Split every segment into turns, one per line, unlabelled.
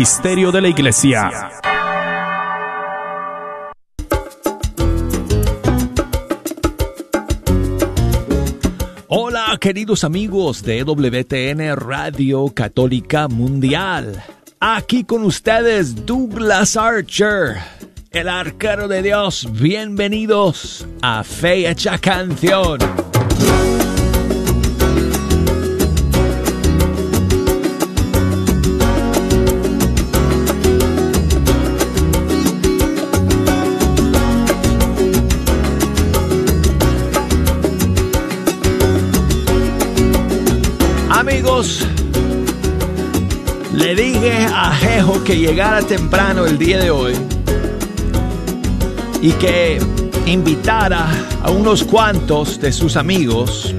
Magisterio de la Iglesia. Hola queridos amigos de WTN Radio Católica Mundial. Aquí con ustedes Douglas Archer, el arquero de Dios. Bienvenidos a Fe Hecha Canción. Le dije a Jejo que llegara temprano el día de hoy y que invitara a unos cuantos de sus amigos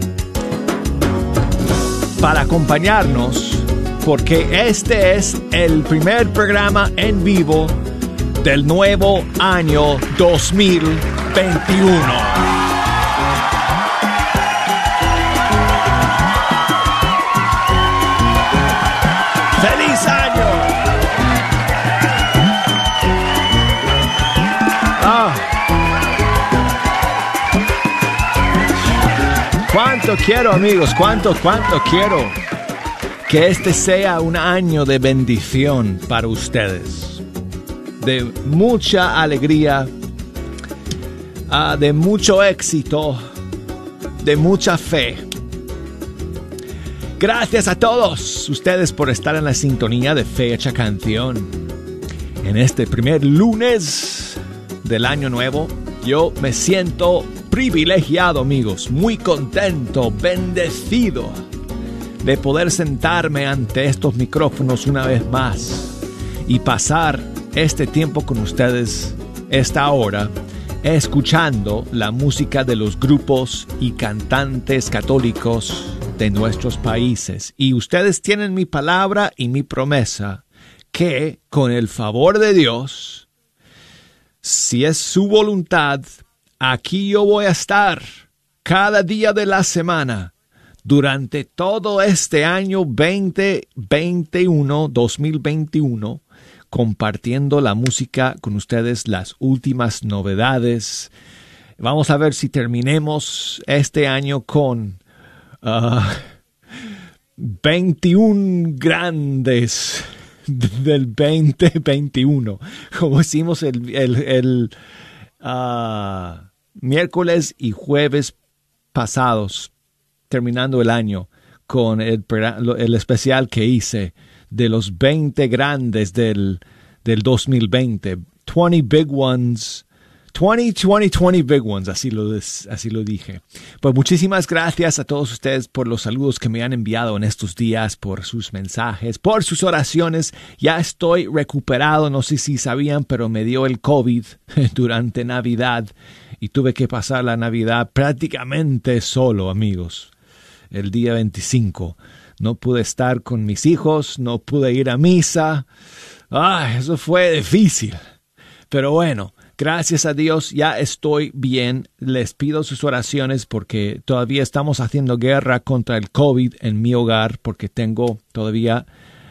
para acompañarnos porque este es el primer programa en vivo del nuevo año 2021. Quiero, amigos, cuánto, cuánto quiero que este sea un año de bendición para ustedes, de mucha alegría, ah, de mucho éxito, de mucha fe. Gracias a todos ustedes por estar en la sintonía de Fecha Canción. En este primer lunes del año nuevo, yo me siento privilegiado, amigos, muy contento, bendecido de poder sentarme ante estos micrófonos una vez más y pasar este tiempo con ustedes, esta hora, escuchando la música de los grupos y cantantes católicos de nuestros países. Y ustedes tienen mi palabra y mi promesa que, con el favor de Dios, si es su voluntad, Aquí yo voy a estar cada día de la semana durante todo este año 2021, 2021, compartiendo la música con ustedes, las últimas novedades. Vamos a ver si terminemos este año con 21 ah, grandes del 2021, como decimos el, el, ah, miércoles y jueves pasados, terminando el año, con el, especial que hice de los 20 grandes del, del 2020. 20 Big Ones 20, 20, 20 big ones, así lo, así lo dije. Pues muchísimas gracias a todos ustedes por los saludos que me han enviado en estos días, por sus mensajes, por sus oraciones. Ya estoy recuperado, no sé si sabían, pero me dio el COVID durante Navidad y tuve que pasar la Navidad prácticamente solo, amigos. El día 25. No pude estar con mis hijos, no pude ir a misa. Ah, eso fue difícil. Pero bueno, Gracias a Dios ya estoy bien. Les pido sus oraciones porque todavía estamos haciendo guerra contra el COVID en mi hogar porque tengo todavía,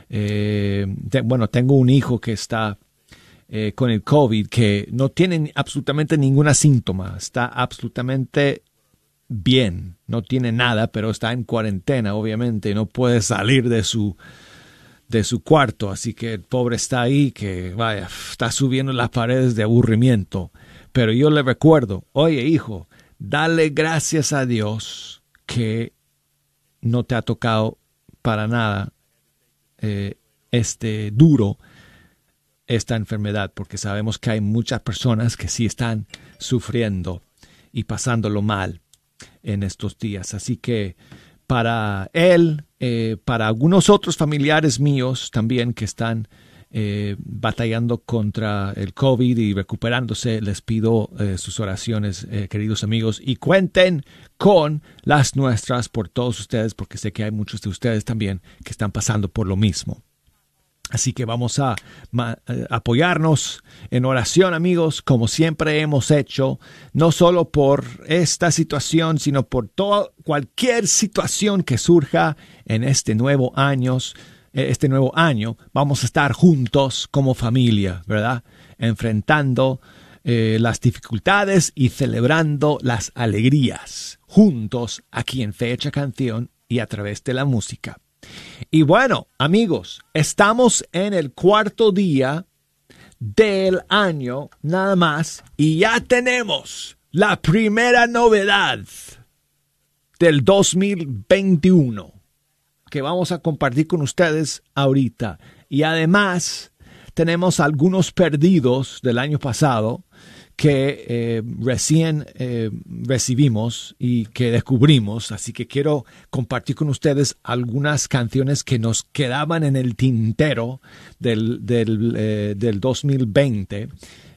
eh, bueno, tengo un hijo que está eh, con el COVID que no tiene absolutamente ninguna síntoma. Está absolutamente bien. No tiene nada, pero está en cuarentena, obviamente. No puede salir de su de su cuarto, así que el pobre está ahí, que vaya, está subiendo las paredes de aburrimiento. Pero yo le recuerdo, oye hijo, dale gracias a Dios que no te ha tocado para nada eh, este duro esta enfermedad, porque sabemos que hay muchas personas que sí están sufriendo y pasándolo mal en estos días. Así que para él, eh, para algunos otros familiares míos también que están eh, batallando contra el COVID y recuperándose, les pido eh, sus oraciones, queridos amigos, y cuenten con las nuestras por todos ustedes, porque sé que hay muchos de ustedes también que están pasando por lo mismo. Así que vamos a eh, apoyarnos en oración, amigos, como siempre hemos hecho, no solo por esta situación, sino por toda cualquier situación que surja en este nuevo año, eh, este nuevo año, vamos a estar juntos como familia, ¿verdad? Enfrentando eh, las dificultades y celebrando las alegrías juntos aquí en Fecha Canción y a través de la música. Y bueno, amigos, estamos en el cuarto día del año nada más y ya tenemos la primera novedad del 2021 que vamos a compartir con ustedes ahorita. Y además tenemos algunos perdidos del año pasado que eh, recién eh, recibimos y que descubrimos. Así que quiero compartir con ustedes algunas canciones que nos quedaban en el tintero del, del, 2020.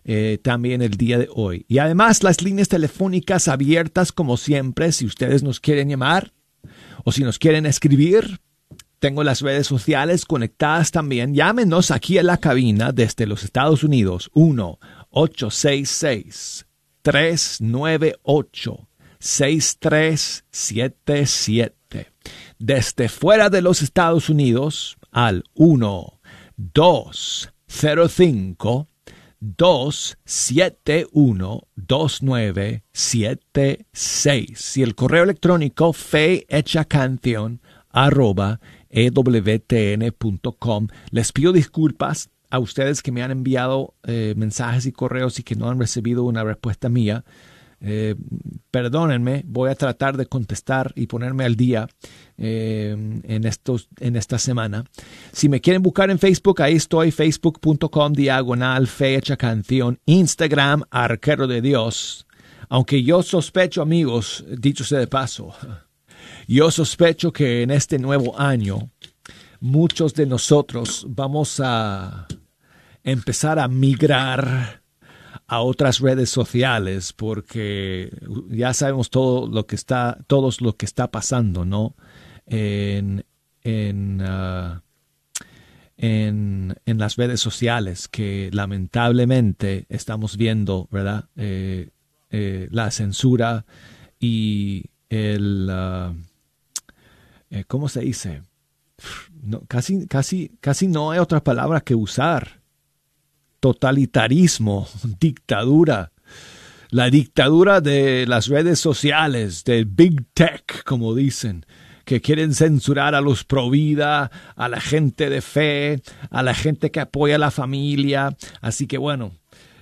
Eh, también el día de hoy. Y además las líneas telefónicas abiertas como siempre, si ustedes nos quieren llamar o si nos quieren escribir, tengo las redes sociales conectadas también. Llámenos aquí a la cabina desde los Estados Unidos. 1-866-398-6377. Desde fuera de los Estados Unidos al 1-205. 271-2976 y el correo electrónico fe hecha canción arroba ewtn.com. Les pido disculpas a ustedes que me han enviado eh, mensajes y correos y que no han recibido una respuesta mía. Eh, perdónenme, voy a tratar de contestar y ponerme al día eh, en, estos, en esta semana. Si me quieren buscar en Facebook, ahí estoy, facebook.com diagonal fecha canción, Instagram arquero de Dios. Aunque yo sospecho, amigos, dicho sea de paso, yo sospecho que en este nuevo año muchos de nosotros vamos a empezar a migrar a otras redes sociales porque ya sabemos todo lo que está todos lo que está pasando no en en, uh, en, en, las redes sociales que lamentablemente estamos viendo verdad eh, eh, la censura y el uh, eh, ¿cómo se dice? No, casi, casi, casi no hay otras palabras que usar. Totalitarismo, dictadura. La dictadura de las redes sociales, de Big Tech, como dicen, que quieren censurar a los pro vida, a la gente de fe, a la gente que apoya a la familia. Así que bueno,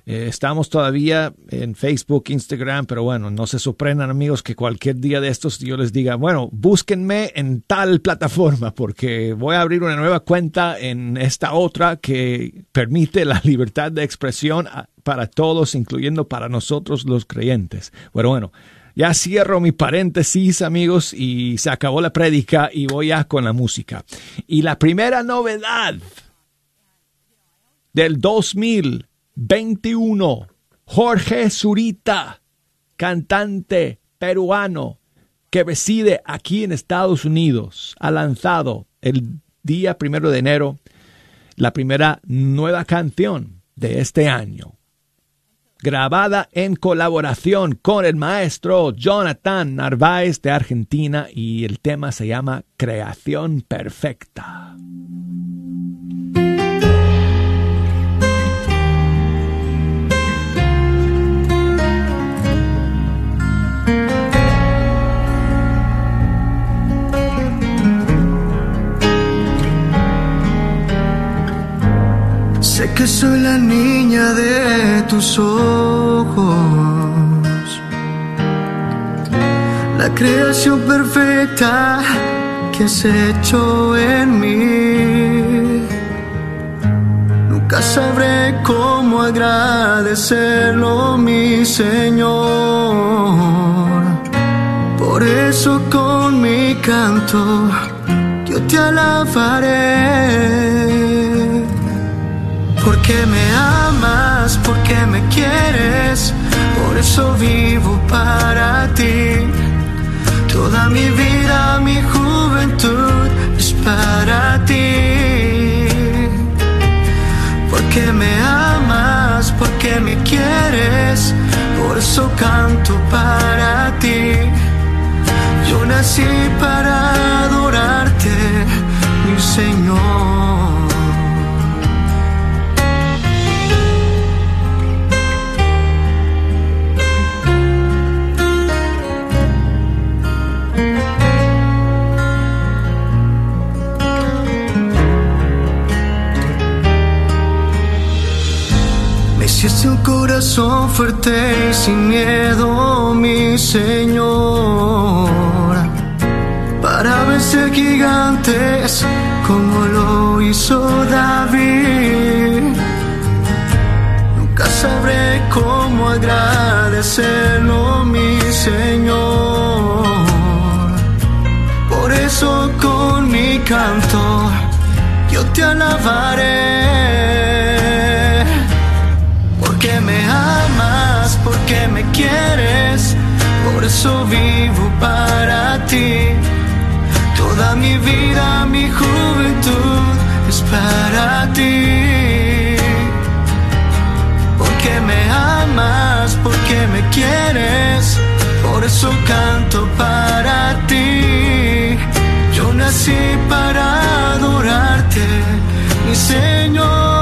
eh, estamos todavía en Facebook, Instagram, pero bueno, no se sorprendan amigos que cualquier día de estos yo les diga, bueno, búsquenme en tal plataforma porque voy a abrir una nueva cuenta en esta otra que permite la libertad de expresión para todos, incluyendo para nosotros los creyentes. Bueno, bueno, ya cierro mi paréntesis amigos y se acabó la prédica y voy ya con la música. Y la primera novedad del 2000 21. Jorge Zurita, cantante peruano que reside aquí en Estados Unidos, ha lanzado el día primero de enero la primera nueva canción de este año, grabada en colaboración con el maestro Jonathan Narváez de Argentina y el tema se llama Creación Perfecta.
Sé que soy la niña de tus ojos, la creación perfecta que has hecho en mí. Nunca sabré cómo agradecerlo, mi Señor. Por eso con mi canto yo te alabaré porque me amas, porque me quieres, por eso vivo para ti. Toda mi vida, mi juventud es para ti. Porque me amas, porque me quieres, por eso canto para ti. Yo nací para adorarte, mi Señor. Hiciste un corazón fuerte y sin miedo, mi Señor para vencer gigantes como lo hizo David. Nunca sabré cómo agradecerlo, mi Señor. Por eso con mi canto yo te alabaré. Quieres, por eso vivo para ti Toda mi vida, mi juventud es para ti. Porque me amas, porque me quieres, por eso canto para ti. Yo nací para adorarte, mi Señor.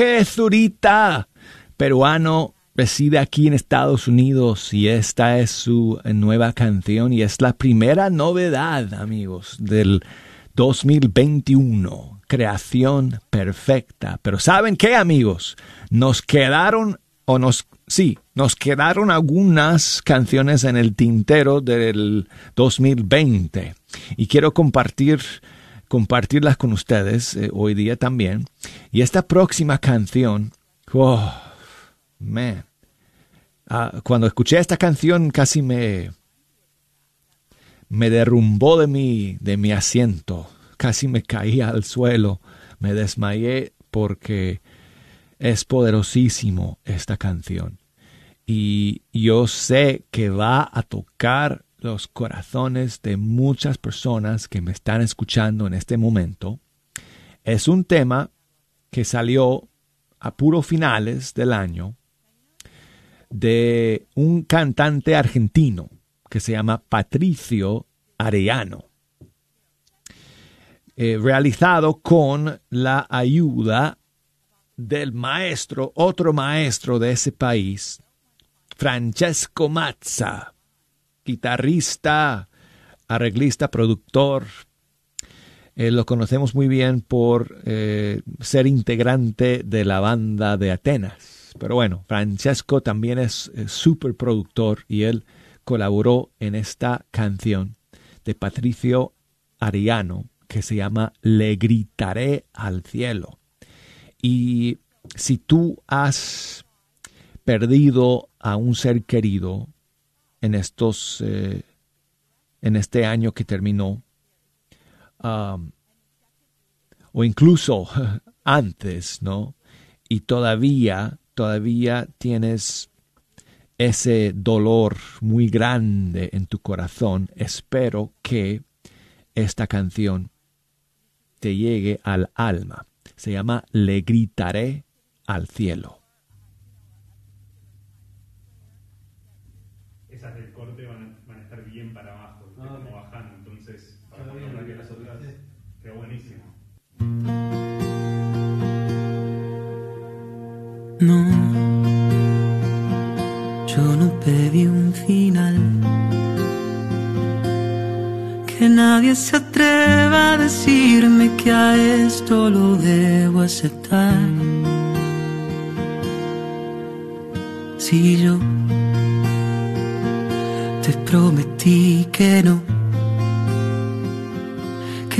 Jorge Zurita, peruano, reside aquí en Estados Unidos y esta es su nueva canción y es la primera novedad, amigos, del 2021. Creación perfecta. Pero ¿saben qué, amigos? Nos quedaron, o nos, sí, nos quedaron algunas canciones en el tintero del 2020 y quiero compartir compartirlas con ustedes eh, hoy día también. Y esta próxima canción, oh, man, ah, cuando escuché esta canción casi me me derrumbó de mi de mi asiento, casi me caía al suelo, me desmayé porque es poderosísimo esta canción. Y yo sé que va a tocar los corazones de muchas personas que me están escuchando en este momento. Es un tema que salió a puro finales del año de un cantante argentino que se llama Patricio Arellano, eh, realizado con la ayuda del maestro, otro maestro de ese país, Francesco Mazza guitarrista, arreglista, productor. Eh, lo conocemos muy bien por eh, ser integrante de la banda de Atenas. Pero bueno, Francesco también es súper productor y él colaboró en esta canción de Patricio Ariano que se llama Le gritaré al cielo. Y si tú has perdido a un ser querido, en estos eh, en este año que terminó o incluso antes no y todavía todavía tienes ese dolor muy grande en tu corazón. Espero que esta canción te llegue al alma. Se llama le gritaré al cielo
No, yo no pedí un final que nadie
se atreva a decirme que a esto lo debo aceptar. Si yo te prometí que no,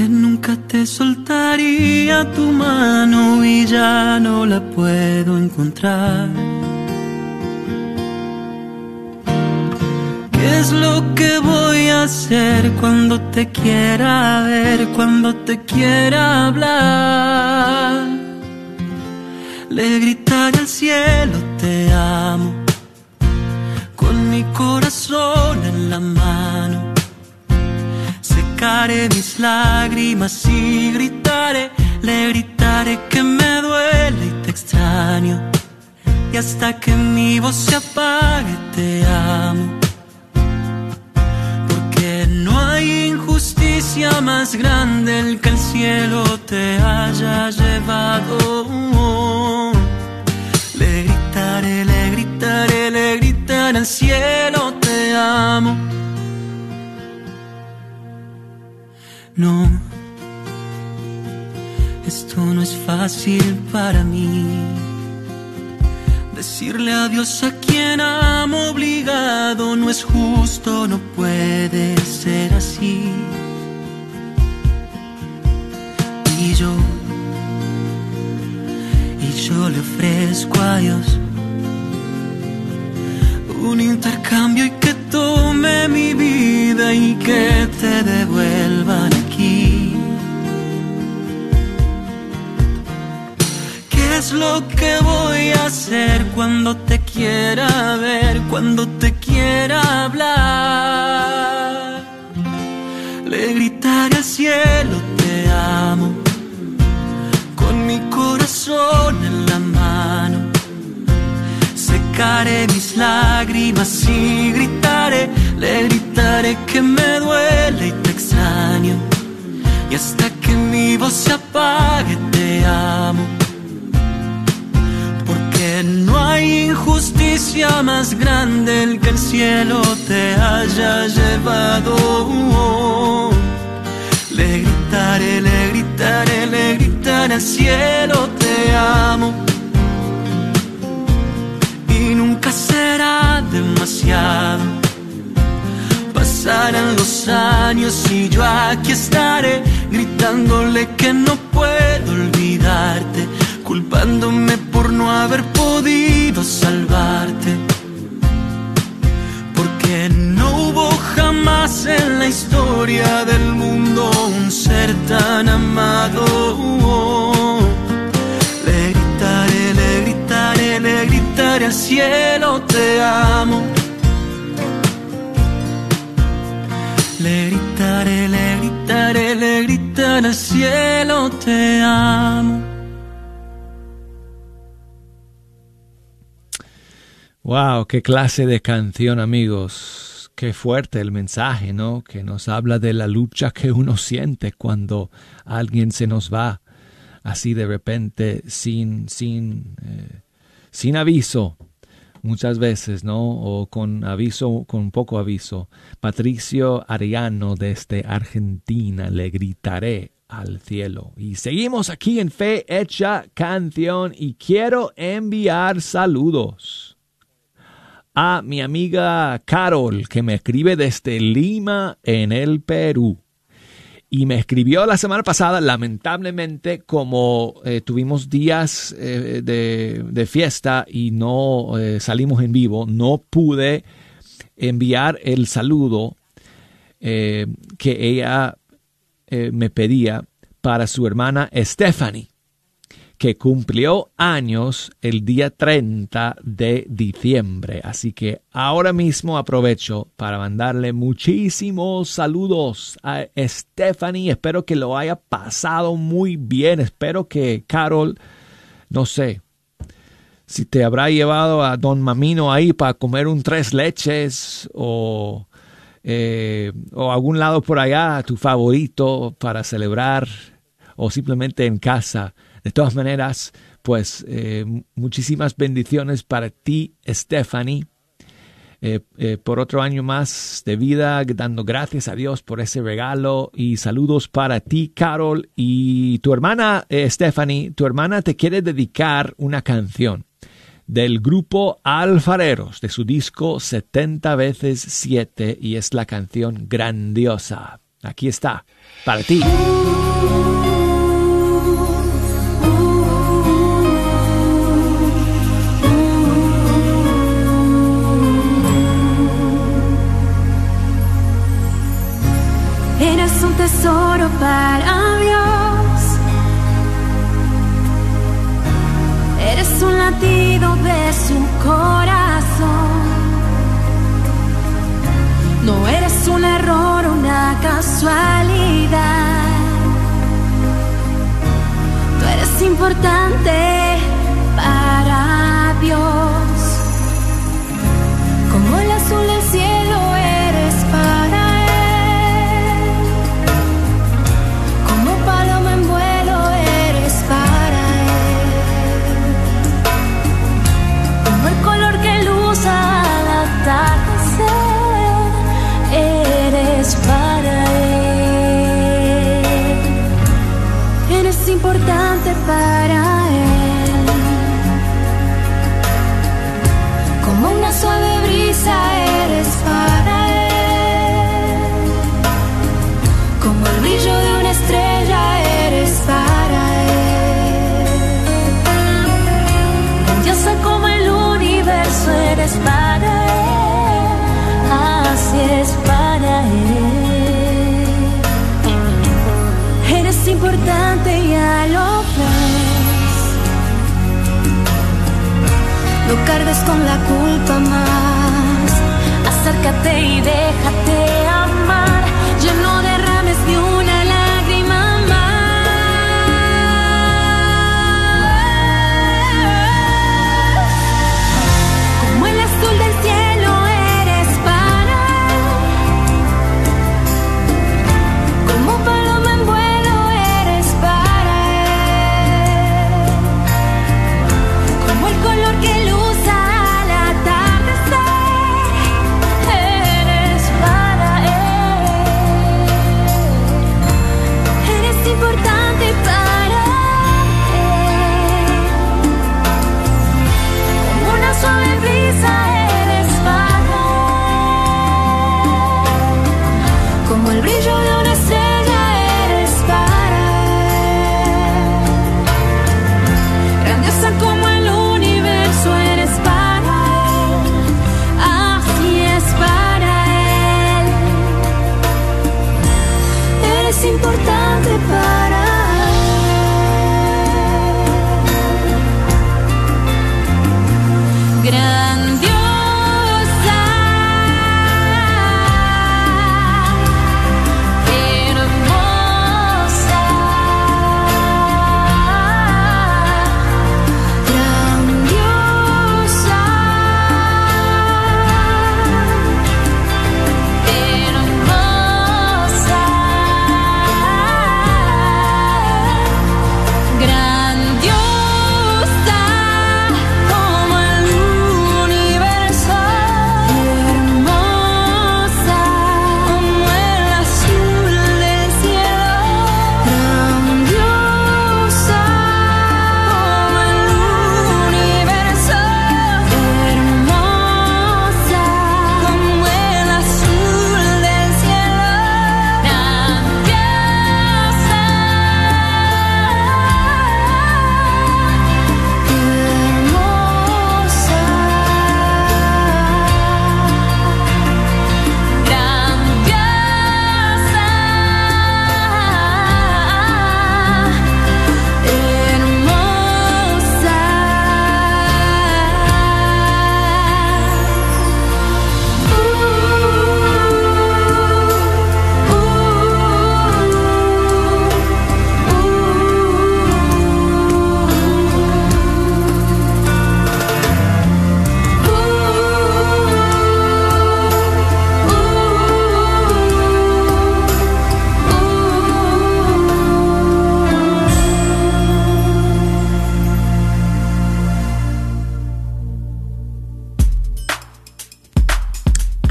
que nunca te soltaría tu mano y ya no la puedo encontrar. ¿Qué es lo que voy a hacer cuando te quiera ver, cuando te quiera hablar? Le gritaré al cielo, te amo, con mi corazón en la mano. Secaré mis lágrimas y gritaré, le gritaré que me duele y te extraño. Y hasta que mi voz se apague, te amo injusticia más grande el que el cielo te haya llevado. Le gritaré, le gritaré, le gritaré al cielo, te amo. No, esto no es fácil para mí. Decirle adiós a quien amo obligado no es justo, no puede ser así. Y yo, y yo le ofrezco a Dios un intercambio y que tome mi vida y que te devuelvan es lo que voy a hacer cuando te quiera ver, cuando te quiera hablar. Le gritaré al cielo, te amo, con mi corazón en la mano. Secaré mis lágrimas y gritaré, le gritaré que me duele y te extraño. Y hasta que mi voz se apague, injusticia más grande el que el cielo te haya llevado. Le gritaré, le gritaré, le gritaré al cielo te amo. Y nunca será demasiado. Pasarán los años y yo aquí estaré gritándole que no puedo olvidarte culpándome por no haber podido salvarte. Porque no hubo jamás en la historia del mundo un ser tan amado. Le gritaré, le gritaré, le gritaré al cielo, te amo. Le gritaré, le gritaré, le gritaré al cielo, te amo.
Wow, qué clase de canción, amigos. Qué fuerte el mensaje, ¿no? Que nos habla de la lucha que uno siente cuando alguien se nos va así de repente, sin, sin, eh, sin aviso, muchas veces, ¿no? O con aviso, con poco aviso. Patricio Ariano desde Argentina, le gritaré al cielo. Y seguimos aquí en Fe Hecha Canción y quiero enviar saludos a mi amiga Carol, que me escribe desde Lima, en el Perú. Y me escribió la semana pasada, lamentablemente, como eh, tuvimos días eh, de, fiesta y no eh, salimos en vivo, no pude enviar el saludo que ella me pedía para su hermana Stephanie que cumplió años el día 30 de diciembre. Así que ahora mismo aprovecho para mandarle muchísimos saludos a Stephanie. Espero que lo haya pasado muy bien. Espero que Carol, no sé, si te habrá llevado a Don Mamino ahí para comer un tres leches o, eh, o algún lado por allá, tu favorito para celebrar o simplemente en casa de todas maneras, pues eh, muchísimas bendiciones para ti, Stephanie. eh, eh, por otro año más de vida, dando gracias a Dios por ese regalo y saludos para ti, Carol, y tu hermana, Stephanie, tu hermana te quiere dedicar una canción del grupo Alfareros de su disco 70 veces 7 y es la canción grandiosa. Aquí está, para ti.
Tesoro para Dios. Eres un latido de su corazón. No eres un error, una casualidad. Tú eres importante con la culpa más. Acércate y déjate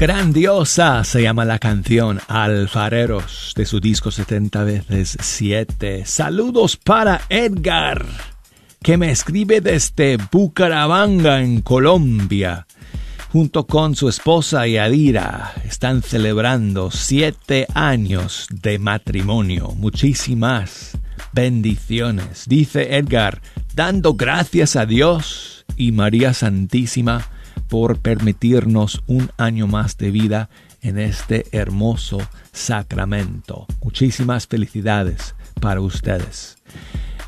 Grandiosa se llama la canción Alfareros de su disco 70 veces 7. Saludos para Edgar, que me escribe desde Bucaramanga en Colombia. Junto con su esposa Yadira están celebrando siete años de matrimonio. Muchísimas bendiciones. Dice Edgar, dando gracias a Dios y María Santísima por permitirnos un año más de vida en este hermoso sacramento. Muchísimas felicidades para ustedes.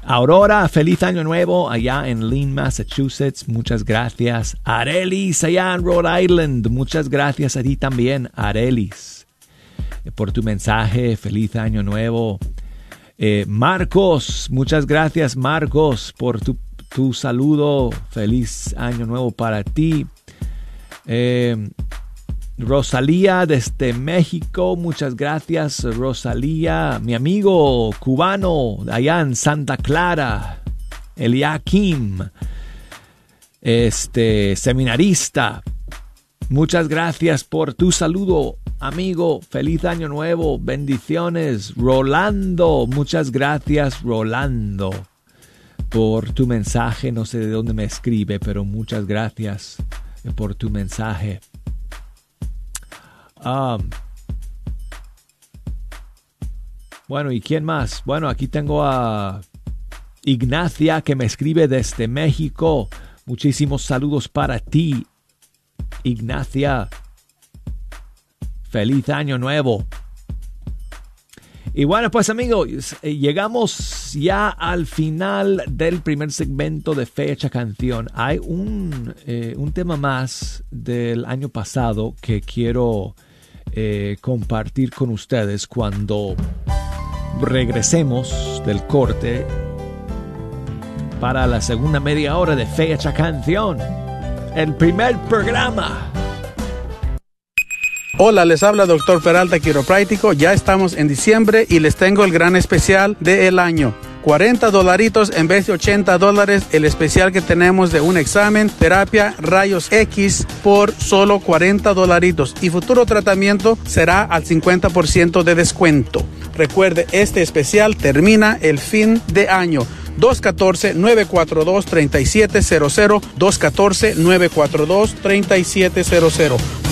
Aurora, feliz año nuevo allá en Lynn, Massachusetts. Muchas gracias. Arelis, allá en Rhode Island. Muchas gracias a ti también, Arelis, por tu mensaje. Feliz año nuevo. Eh, Marcos, muchas gracias, Marcos, por tu, tu saludo. Feliz año nuevo para ti. Eh, Rosalía desde México, muchas gracias. Rosalía, mi amigo cubano allá Santa Clara, Eliakim, este seminarista, muchas gracias por tu saludo, amigo, feliz año nuevo, bendiciones, Rolando, muchas gracias Rolando por tu mensaje, no sé de dónde me escribe, pero muchas gracias por tu mensaje. Um, bueno, ¿y quién más? Bueno, aquí tengo a Ignacia que me escribe desde México. Muchísimos saludos para ti, Ignacia. Feliz año nuevo. Y bueno, pues amigos, llegamos ya al final del primer segmento de Fecha Canción. Hay un, eh, un tema más del año pasado que quiero eh, compartir con ustedes cuando regresemos del corte para la segunda media hora de Fecha Canción. El primer programa
Hola, les habla Doctor Peralta Quiropráctico. Ya estamos en diciembre y les tengo el gran especial del año. 40 dolaritos en vez de 80 dólares el especial que tenemos de un examen, terapia, rayos X por solo 40 dolaritos y futuro tratamiento será al 50% de descuento. Recuerde, este especial termina el fin de año. 214-942-3700, 214-942-3700.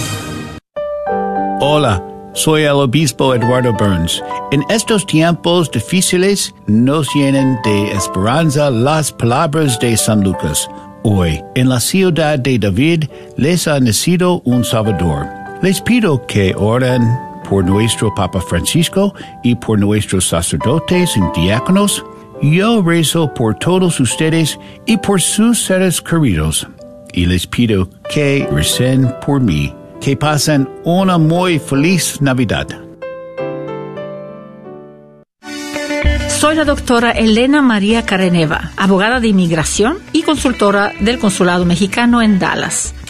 Hola, soy el obispo Eduardo Burns. En estos tiempos difíciles nos llenan de esperanza las palabras de San Lucas. Hoy, en la ciudad de David, les ha nacido un Salvador. Les pido que oren por nuestro Papa Francisco y por nuestros sacerdotes y diáconos. Yo rezo por todos ustedes y por sus seres queridos. Y les pido que recen por mí que pasen una muy feliz Navidad.
Soy la doctora Elena María Careneva, abogada de inmigración y consultora del Consulado Mexicano en Dallas.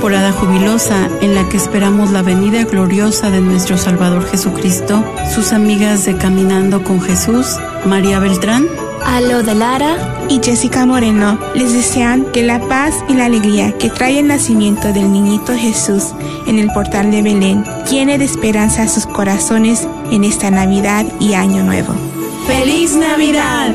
Temporada jubilosa en la que esperamos la venida gloriosa de nuestro Salvador Jesucristo, sus amigas de Caminando con Jesús, María Beltrán,
Alo de Lara
y Jessica Moreno les desean que la paz y la alegría que trae el nacimiento del niñito Jesús en el portal de Belén llene de esperanza sus corazones en esta Navidad y Año Nuevo.
¡Feliz Navidad!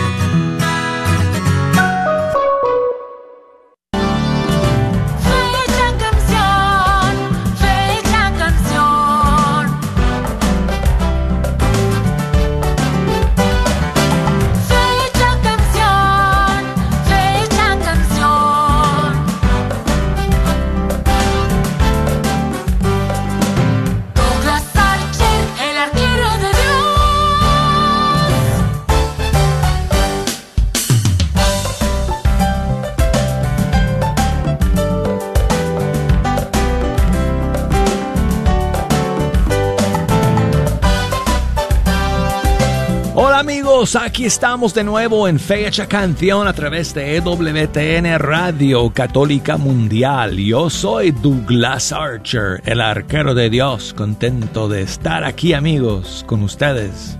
Aquí estamos de nuevo en Fecha Canción a través de EWTN Radio Católica Mundial. Yo soy Douglas Archer, el arquero de Dios, contento de estar aquí amigos con ustedes,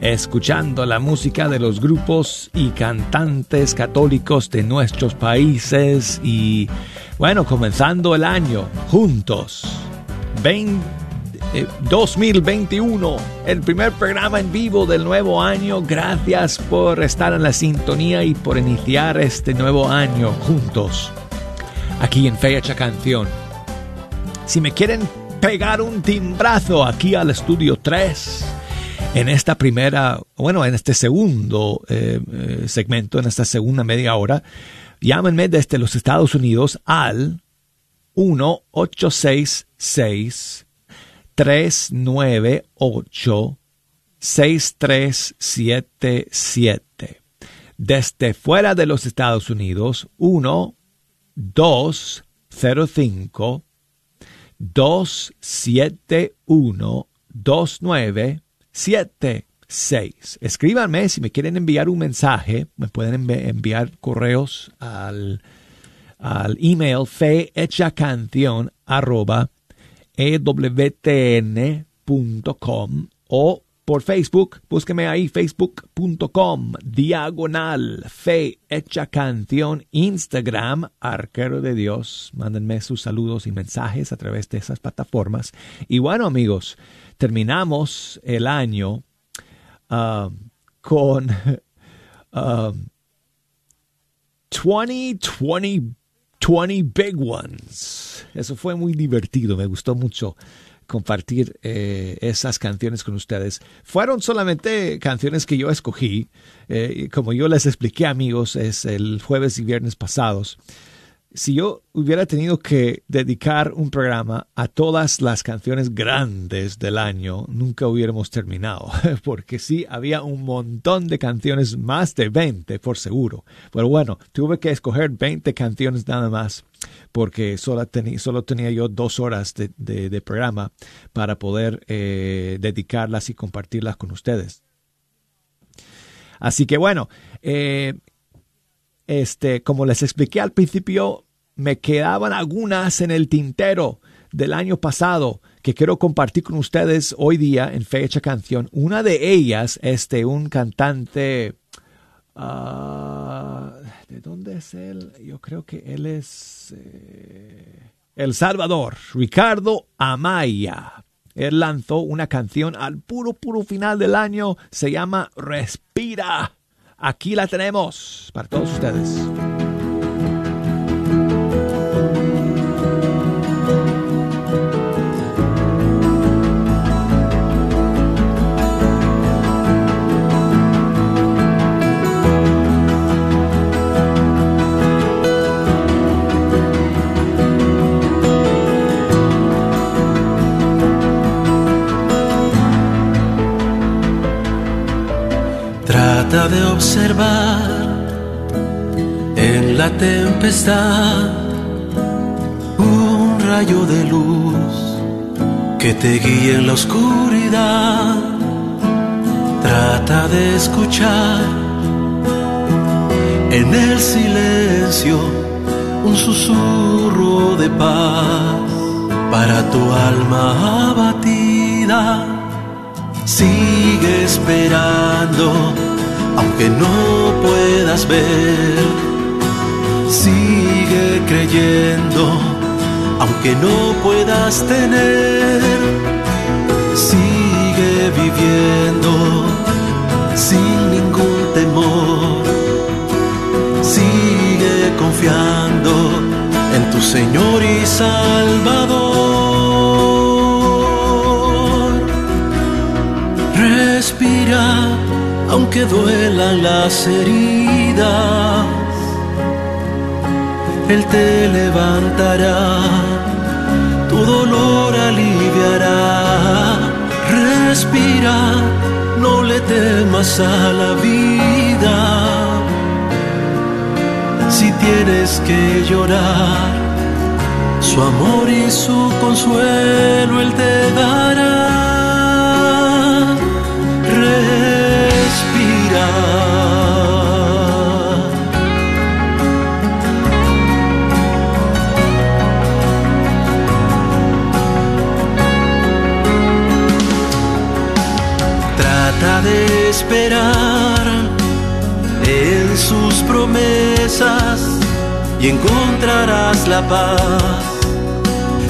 escuchando la música de los grupos y cantantes católicos de nuestros países y bueno, comenzando el año juntos. 20 2021, el primer programa en vivo del nuevo año. Gracias por estar en la sintonía y por iniciar este nuevo año juntos, aquí en Fecha Canción. Si me quieren pegar un timbrazo aquí al estudio 3, en esta primera, bueno, en este segundo eh, segmento, en esta segunda media hora, llámenme desde los Estados Unidos al 1866 398 6377. Desde fuera de los Estados Unidos, 1 205 271 2976. Escríbanme si me quieren enviar un mensaje. Me pueden enviar correos al, al email fehechacanción arroba ewtn.com o por Facebook, búsqueme ahí facebook.com, diagonal, fe hecha canción, Instagram, arquero de Dios. Mándenme sus saludos y mensajes a través de esas plataformas. Y bueno amigos, terminamos el año um, con 2020 um, 20 Big Ones. Eso fue muy divertido, me gustó mucho compartir eh, esas canciones con ustedes. Fueron solamente canciones que yo escogí, eh, como yo les expliqué amigos, es el jueves y viernes pasados si yo hubiera tenido que dedicar un programa a todas las canciones grandes del año, nunca hubiéramos terminado, porque sí, había un montón de canciones, más de 20 por seguro. Pero bueno, tuve que escoger 20 canciones nada más, porque solo, solo tenía yo dos horas de, programa para poder eh, dedicarlas y compartirlas con ustedes. Así que bueno, eh, este, como les expliqué al principio, me quedaban algunas en el tintero del año pasado que quiero compartir con ustedes hoy día en Fecha Canción. Una de ellas es de un cantante... Ah, ¿De dónde es él? Yo creo que él es... Eh, el Salvador, Ricardo Amaya. Él lanzó una canción al puro, puro final del año. Se llama Respira. Aquí la tenemos para todos ustedes.
Observar en la tempestad un rayo de luz que te guíe en la oscuridad. Trata de escuchar en el silencio un susurro de paz para tu alma abatida. Sigue esperando aunque no puedas ver. Sigue creyendo, aunque no puedas tener. Sigue viviendo sin ningún temor. Sigue confiando en tu Señor y Salvador. Respira aunque duelan las heridas, Él te levantará, tu dolor aliviará. Respira, no le temas a la vida. Si tienes que llorar, su amor y su consuelo Él te dará. Esperar en sus promesas y encontrarás la paz.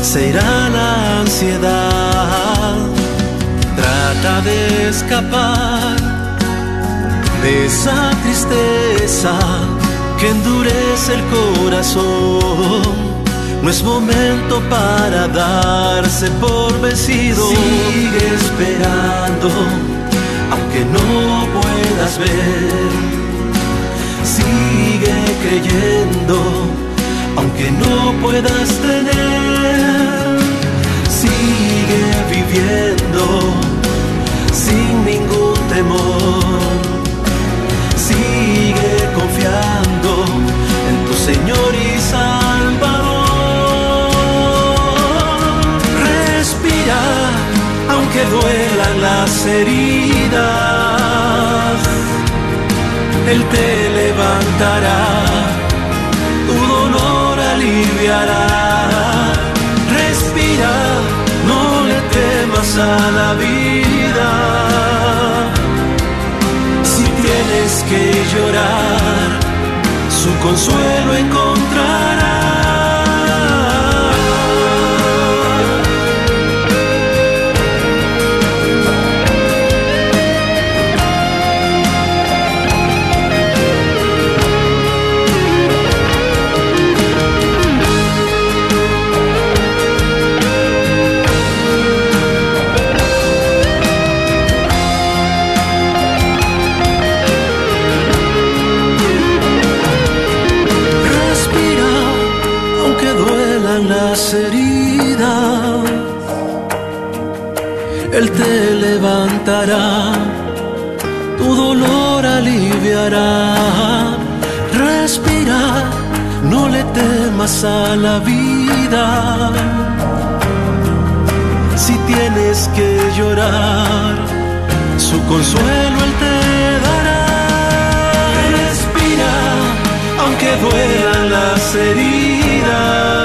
Se irá la ansiedad. Trata de escapar de esa tristeza que endurece el corazón. No es momento para darse por vencido. Sigue esperando, aunque no puedas ver. Sigue creyendo, aunque no puedas tener. Sigue viviendo sin ningún temor. Sigue confiando en tu Señor y aunque duelan las heridas. Él te levantará, tu dolor aliviará. Respira, no le temas a la vida. Si tienes que llorar, su consuelo encontrará. Las heridas. Él te levantará, tu dolor aliviará. Respira, no le temas a la vida. Si tienes que llorar, su consuelo Él te dará. Respira, aunque duelan las heridas.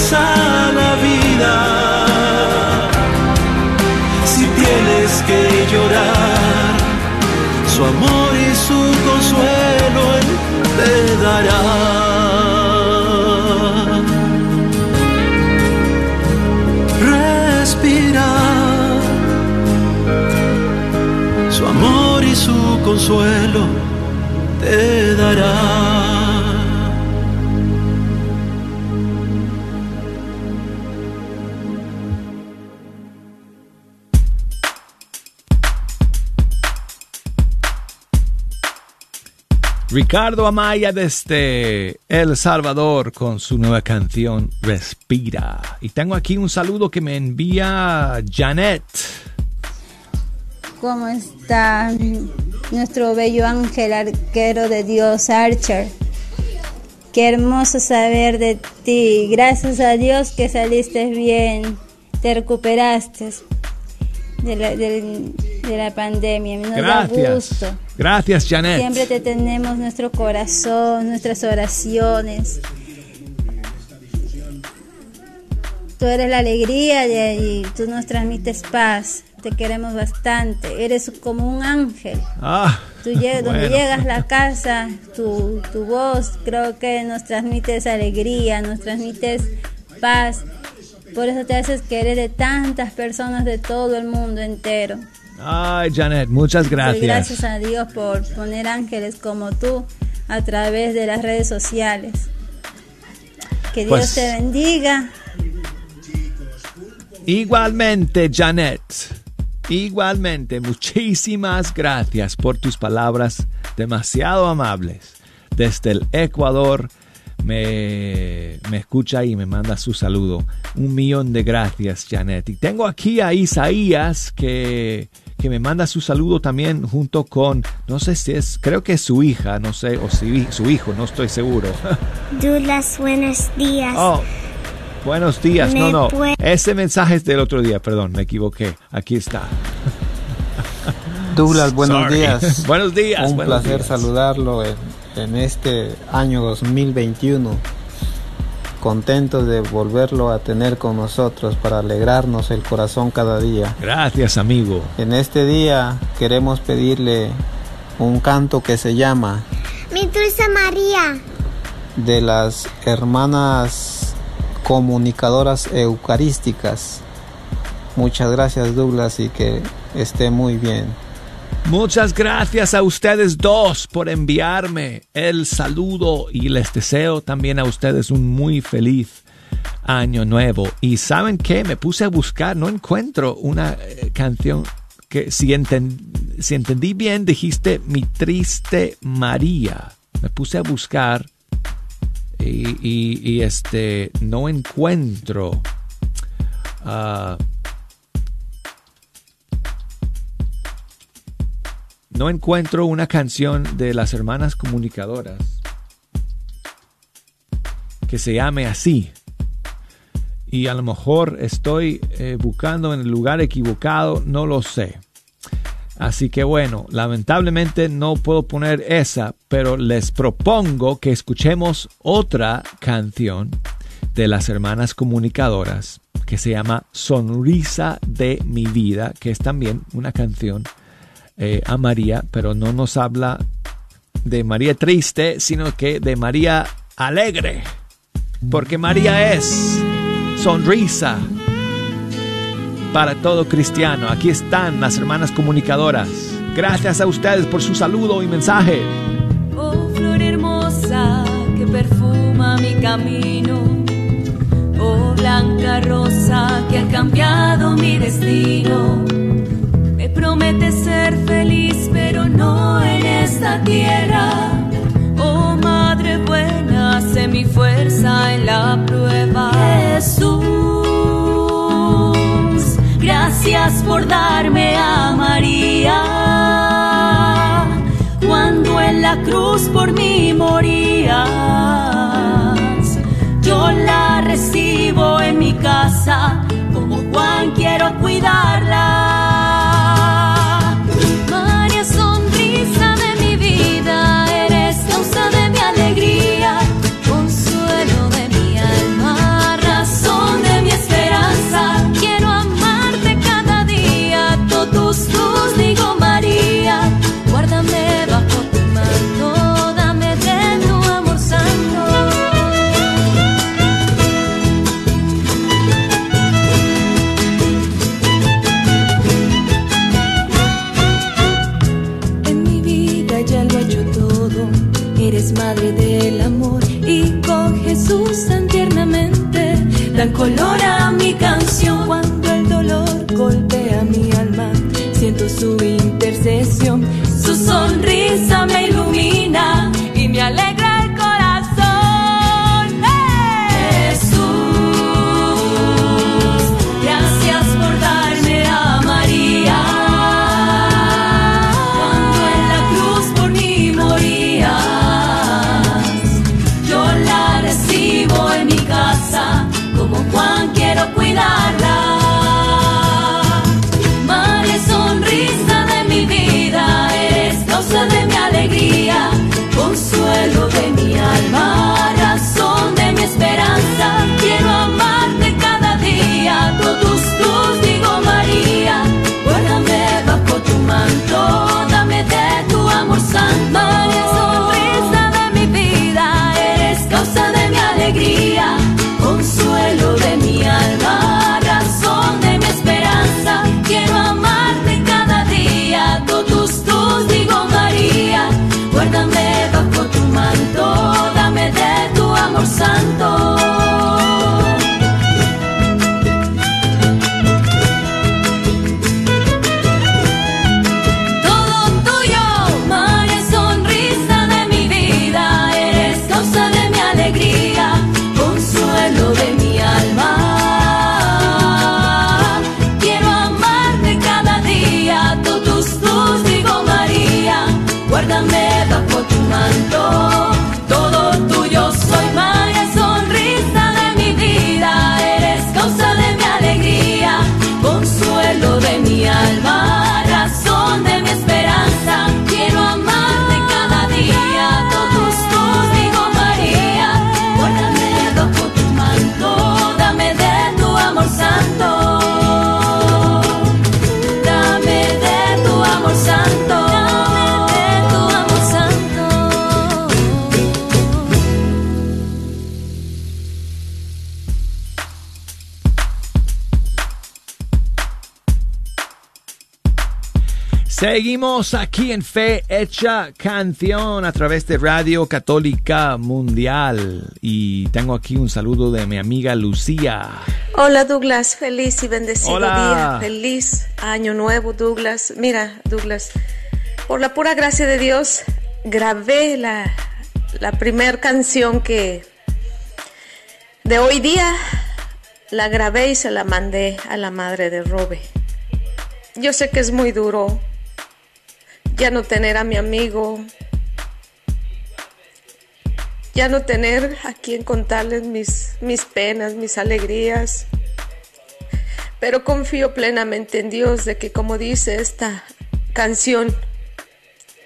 Temas a la vida. Si tienes que llorar, su amor y su consuelo te dará. Respira, su amor y su consuelo te dará.
Ricardo Amaya desde El Salvador con su nueva canción Respira. Y tengo aquí un saludo que me envía Janet.
¿Cómo está nuestro bello ángel arquero de Dios, Archer? Qué hermoso saber de ti. Gracias a Dios que saliste bien, te recuperaste de la, del- de la pandemia. Nos da
Gracias.
gusto.
Gracias, Janet.
Siempre te tenemos nuestro corazón, nuestras oraciones. Tú eres la alegría de allí, tú nos transmites paz, te queremos bastante, eres como un ángel.
Ah,
Tú llegas, donde
bueno.
llegas a la casa, tu, tu voz creo que nos transmites alegría, nos transmites paz. Por eso te haces querer de tantas personas de todo el mundo entero.
Ay, Janet, muchas gracias.
gracias a Dios por poner ángeles como tú a través de las redes sociales. Que Dios
Pues-
te bendiga.
Igualmente, Janet. Igualmente, muchísimas gracias por tus palabras demasiado amables. Desde el Ecuador me, me escucha y me manda su saludo. Un millón de gracias, Janet. Y tengo aquí a Isaías que, que me manda su saludo también junto con, no sé si es, creo que es su hija, no sé, o si, su hijo, no estoy seguro.
Dulas, buenos días.
Oh, buenos días. No, no. Ese mensaje es del otro día, perdón, me equivoqué. Aquí está.
Douglas, buenos
Sorry.
días.
buenos días.
Un
buenos
placer
días.
saludarlo. En este año 2021. Contentos de volverlo a tener con nosotros para alegrarnos el corazón cada día.
Gracias, amigo.
En este día queremos pedirle un canto que se llama
Mi dulce María.
de las hermanas comunicadoras eucarísticas. Muchas gracias Douglas y que esté muy bien.
Muchas gracias a ustedes dos por enviarme el saludo y les deseo también a ustedes un muy feliz año nuevo. Y saben qué, me puse a buscar, no encuentro una eh, canción que si, enten- si entendí bien dijiste mi triste María. Me puse a buscar y, y- y, este no encuentro ah, no encuentro una canción de las hermanas comunicadoras que se llame así. Y a lo mejor estoy eh, buscando en el lugar equivocado, no lo sé. Así que bueno, lamentablemente no puedo poner esa, pero les propongo que escuchemos otra canción de las hermanas comunicadoras que se llama Sonrisa de mi vida, que es también una canción eh, a María, pero no nos habla de María triste, sino que de María alegre, porque María es sonrisa para todo cristiano. Aquí están las hermanas comunicadoras. Gracias a ustedes por su saludo y mensaje.
Oh flor hermosa que perfuma mi camino. Oh blanca rosa que ha cambiado mi destino. Me promete ser feliz, pero no en esta tierra. Oh madre buena, sé mi fuerza en la prueba. Jesús, gracias por darme a María cuando en la cruz por mí morías. Yo la recibo en mi casa, como Juan quiero cuidarla.
Seguimos aquí en Fe Hecha Canción a través de Radio Católica Mundial. Y tengo aquí un saludo de mi amiga Lucía.
Hola Douglas, feliz y bendecido día. Feliz año nuevo Douglas. Mira Douglas, por la pura gracia de Dios grabé la, la primer canción que de hoy día la grabé y se la mandé a la madre de Robe. Yo sé que es muy duro ya no tener a mi amigo, ya no tener a quien contarles mis, mis penas, mis alegrías. Pero confío plenamente en Dios de que como dice esta canción,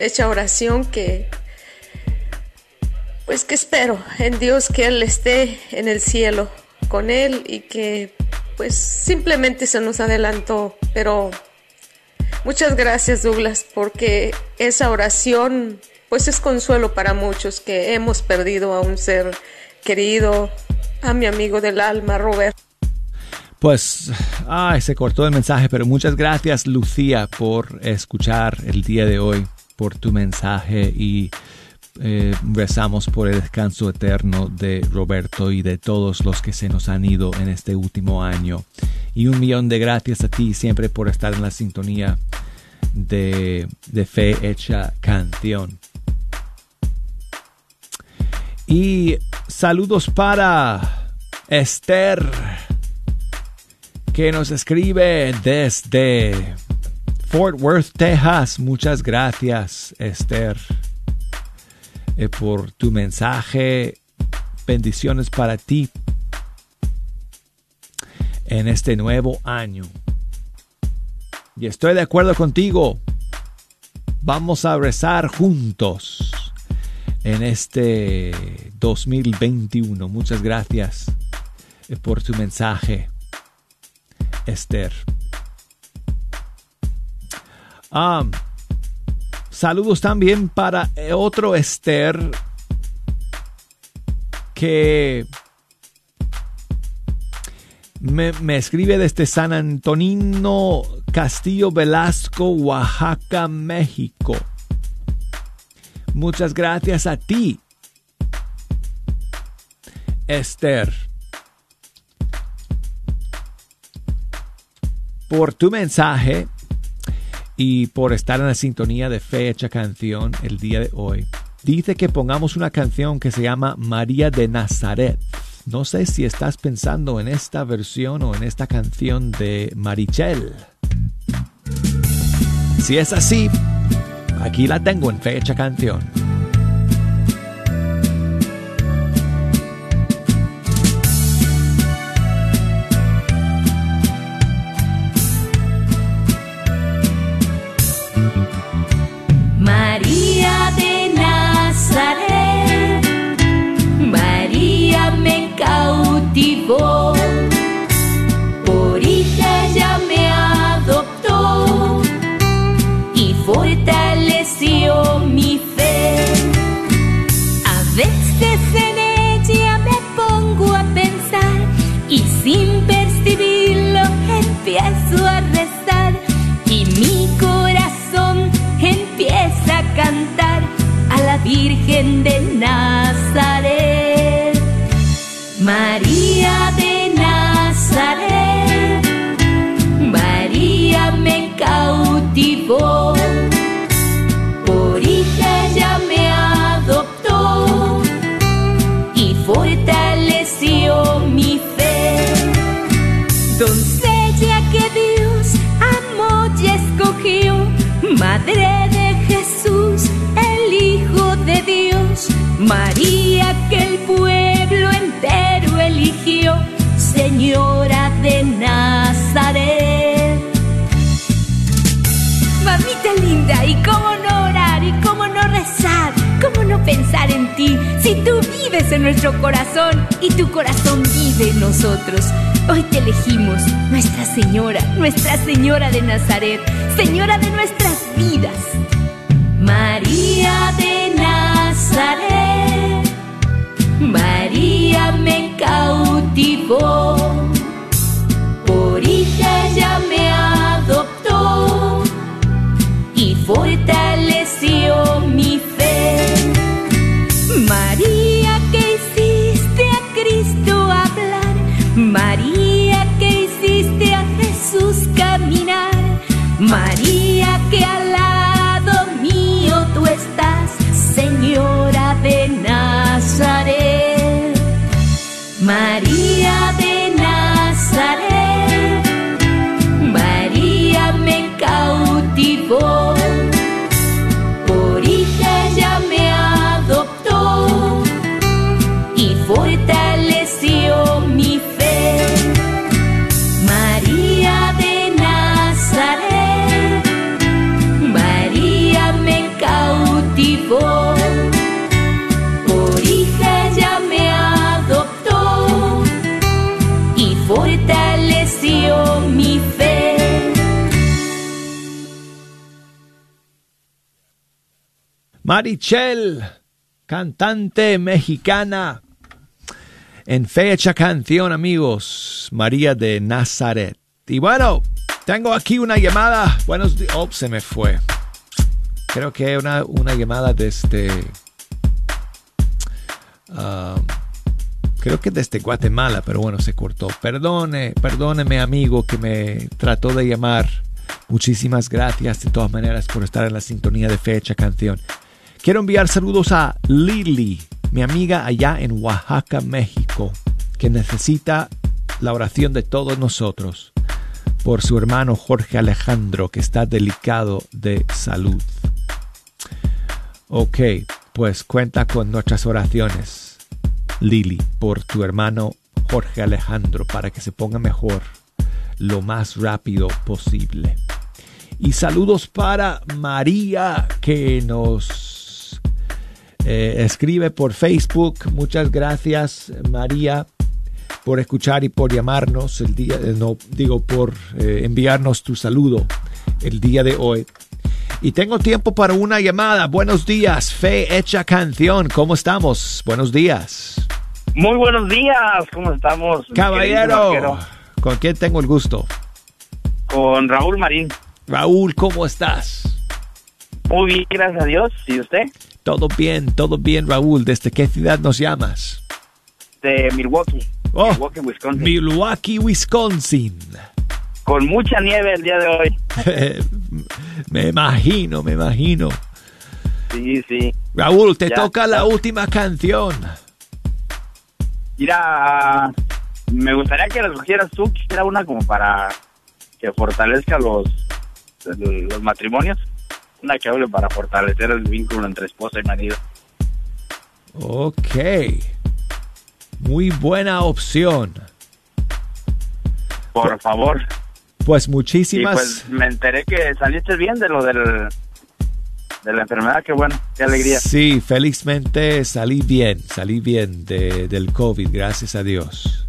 hecha oración, que pues que espero en Dios que Él esté en el cielo con Él y que pues simplemente se nos adelantó, pero Muchas gracias Douglas, porque esa oración pues es consuelo para muchos que hemos perdido a un ser querido, a mi amigo del alma, Robert.
Pues, ay, se cortó el mensaje, pero muchas gracias Lucía por escuchar el día de hoy, por tu mensaje y eh, rezamos por el descanso eterno de Roberto y de todos los que se nos han ido en este último año. Y un millón de gracias a ti siempre por estar en la sintonía de, de Fe Hecha Canción. Y saludos para Esther, que nos escribe desde Fort Worth, Texas. Muchas gracias, Esther. Eh, por tu mensaje. Bendiciones para ti en este nuevo año. Y estoy de acuerdo contigo. Vamos a rezar juntos en este 2021. Muchas gracias eh, por tu mensaje, Esther. Ah, Saludos también para eh, otro Esther que me, escribe desde San Antonino, Castillo Velasco, Oaxaca, México. Muchas gracias a ti, Esther, por tu mensaje y por estar en la sintonía de fecha canción el día de hoy. Dice que pongamos una canción que se llama María de Nazaret. No sé si estás pensando en esta versión o en esta canción de Marichel. Si es así, aquí la tengo en fecha canción.
Virgen de Nazaret. María de Nazaret, María me cautivó, María que el pueblo entero eligió, Señora de Nazaret. Mamita linda, ¿y cómo no orar? ¿Y cómo no rezar? ¿Cómo no pensar en ti? Si tú vives en nuestro corazón y tu corazón vive en nosotros. Hoy te elegimos, Nuestra Señora, Nuestra Señora de Nazaret, Señora de nuestras vidas. María de Nazaret, María me cautivó, por ella me
Marichel, cantante mexicana. En fecha canción, amigos, María de Nazaret. Y bueno, tengo aquí una llamada. Buenos días. Oh, se me fue. Creo que una, una llamada desde. ah, creo que desde Guatemala, pero bueno, se cortó. Perdone, perdóneme, amigo, que me trató de llamar. Muchísimas gracias de todas maneras por estar en la sintonía de fecha canción. Quiero enviar saludos a Lili, mi amiga allá en Oaxaca, México, que necesita la oración de todos nosotros por su hermano Jorge Alejandro, que está delicado de salud. Ok, pues cuenta con nuestras oraciones, Lili, por tu hermano Jorge Alejandro, para que se ponga mejor lo más rápido posible. Y saludos para María, que nos eh, escribe por Facebook. Muchas gracias, María, por escuchar y por llamarnos el día, eh, no digo por eh, enviarnos tu saludo el día de hoy. Y tengo tiempo para una llamada. Buenos días, Fe Hecha Canción. ¿Cómo estamos? Buenos días.
Muy buenos días, ¿cómo estamos?
Caballero? ¿con quién tengo el gusto?
Con Raúl Marín.
Raúl, ¿cómo estás?
Muy bien, gracias a Dios. ¿Y usted?
Todo bien, todo bien, Raúl. ¿Desde qué ciudad nos llamas?
De Milwaukee.
Oh,
Milwaukee, Wisconsin.
Milwaukee, Wisconsin.
Con mucha nieve el día de hoy.
me imagino, me imagino.
Sí, sí.
Raúl, te
Ya,
toca la
ya.
última canción.
Mira, me gustaría que la escogieras tú, quisiera una como para que fortalezca los, los matrimonios. Una que hable para fortalecer el vínculo entre esposa y marido.
Ok. Muy buena opción.
Por favor.
Pues
Y
muchísimas.
pues me enteré que saliste bien de lo del, de la enfermedad. Qué bueno, qué alegría.
Sí, felizmente salí bien, salí bien de- del COVID, gracias a Dios.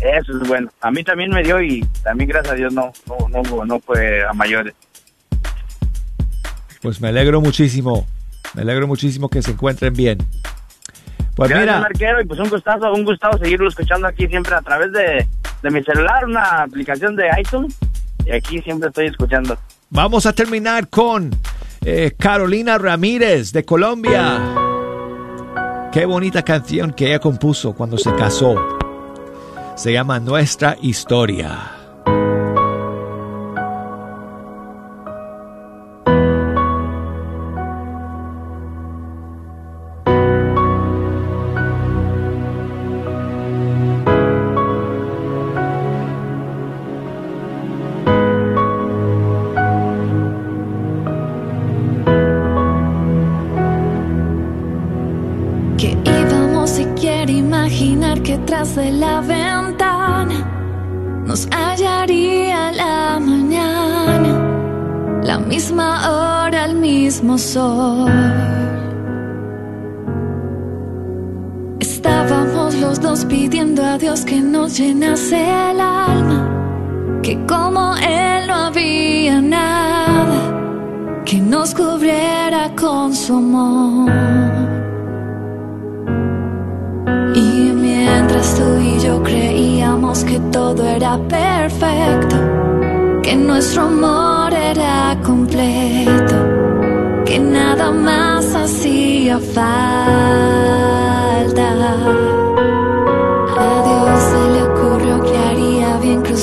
Eso es bueno. A mí también me dio y también gracias a Dios no, no, no, no fue a mayores.
Pues me alegro muchísimo, me alegro muchísimo que se encuentren bien. Pues
Gracias,
mira,
Marquero, y pues un gustazo, un gustazo seguirlo escuchando aquí siempre a través de, de mi celular, una aplicación de iTunes. Y aquí siempre estoy escuchando.
vamos a terminar con eh, Carolina Ramírez de Colombia. Qué bonita canción que ella compuso cuando se casó. Se llama Nuestra Historia.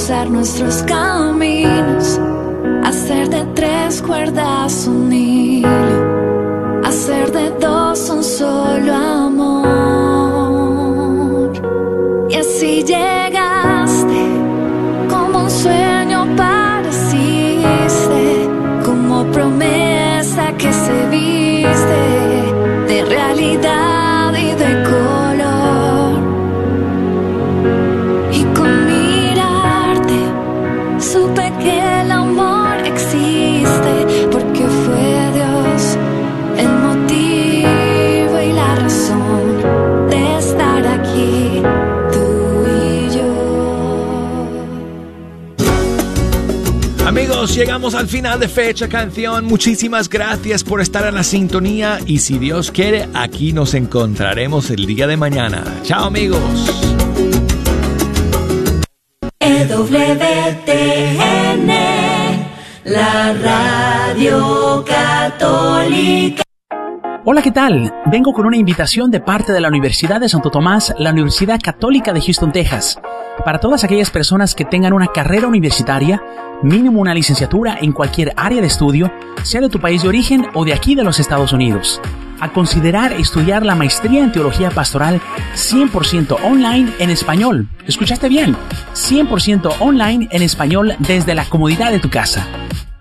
Cruzar nuestros caminos,
llegamos al final de fecha canción. Muchísimas gracias por estar en la sintonía y si Dios quiere, aquí nos encontraremos el día de mañana. Chao amigos.
EWTN, la radio católica.
Hola, ¿qué tal? Vengo con una invitación de parte de la Universidad de Santo Tomás, la Universidad Católica de Houston, Texas, para todas aquellas personas que tengan una carrera universitaria, mínimo una licenciatura en cualquier área de estudio, sea de tu país de origen o de aquí de los Estados Unidos, a considerar estudiar la maestría en teología pastoral 100% online en español. ¿Escuchaste bien? 100% online en español desde la comodidad de tu casa.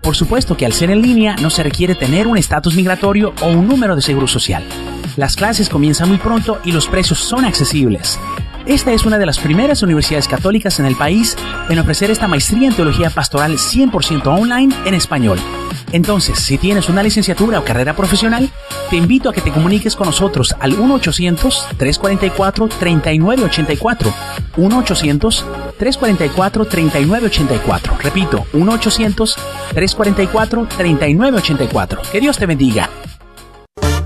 Por supuesto que al ser en línea no se requiere tener un estatus migratorio o un número de seguro social. Las clases comienzan muy pronto y los precios son accesibles. Esta es una de las primeras universidades católicas en el país en ofrecer esta maestría en teología pastoral 100% online en español. Entonces, si tienes una licenciatura o carrera profesional, te invito a que te comuniques con nosotros al 1-800-344-3984. 1-800-344-3984. Repito, 1-800-344-3984. Que Dios te bendiga.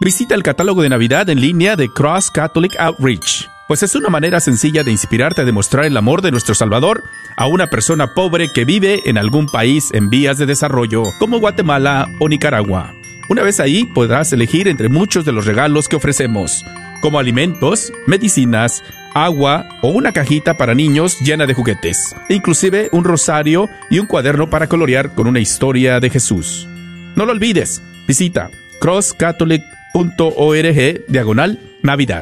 Visita el catálogo de Navidad en línea de Cross Catholic Outreach, pues es una manera sencilla de inspirarte a demostrar el amor de nuestro Salvador a una persona pobre que vive en algún país en vías de desarrollo, como Guatemala o Nicaragua. Una vez ahí podrás elegir entre muchos de los regalos que ofrecemos, como alimentos, medicinas, agua o una cajita para niños llena de juguetes, e inclusive un rosario y un cuaderno para colorear con una historia de Jesús. No lo olvides, visita Cross Catholic org diagonal Navidad.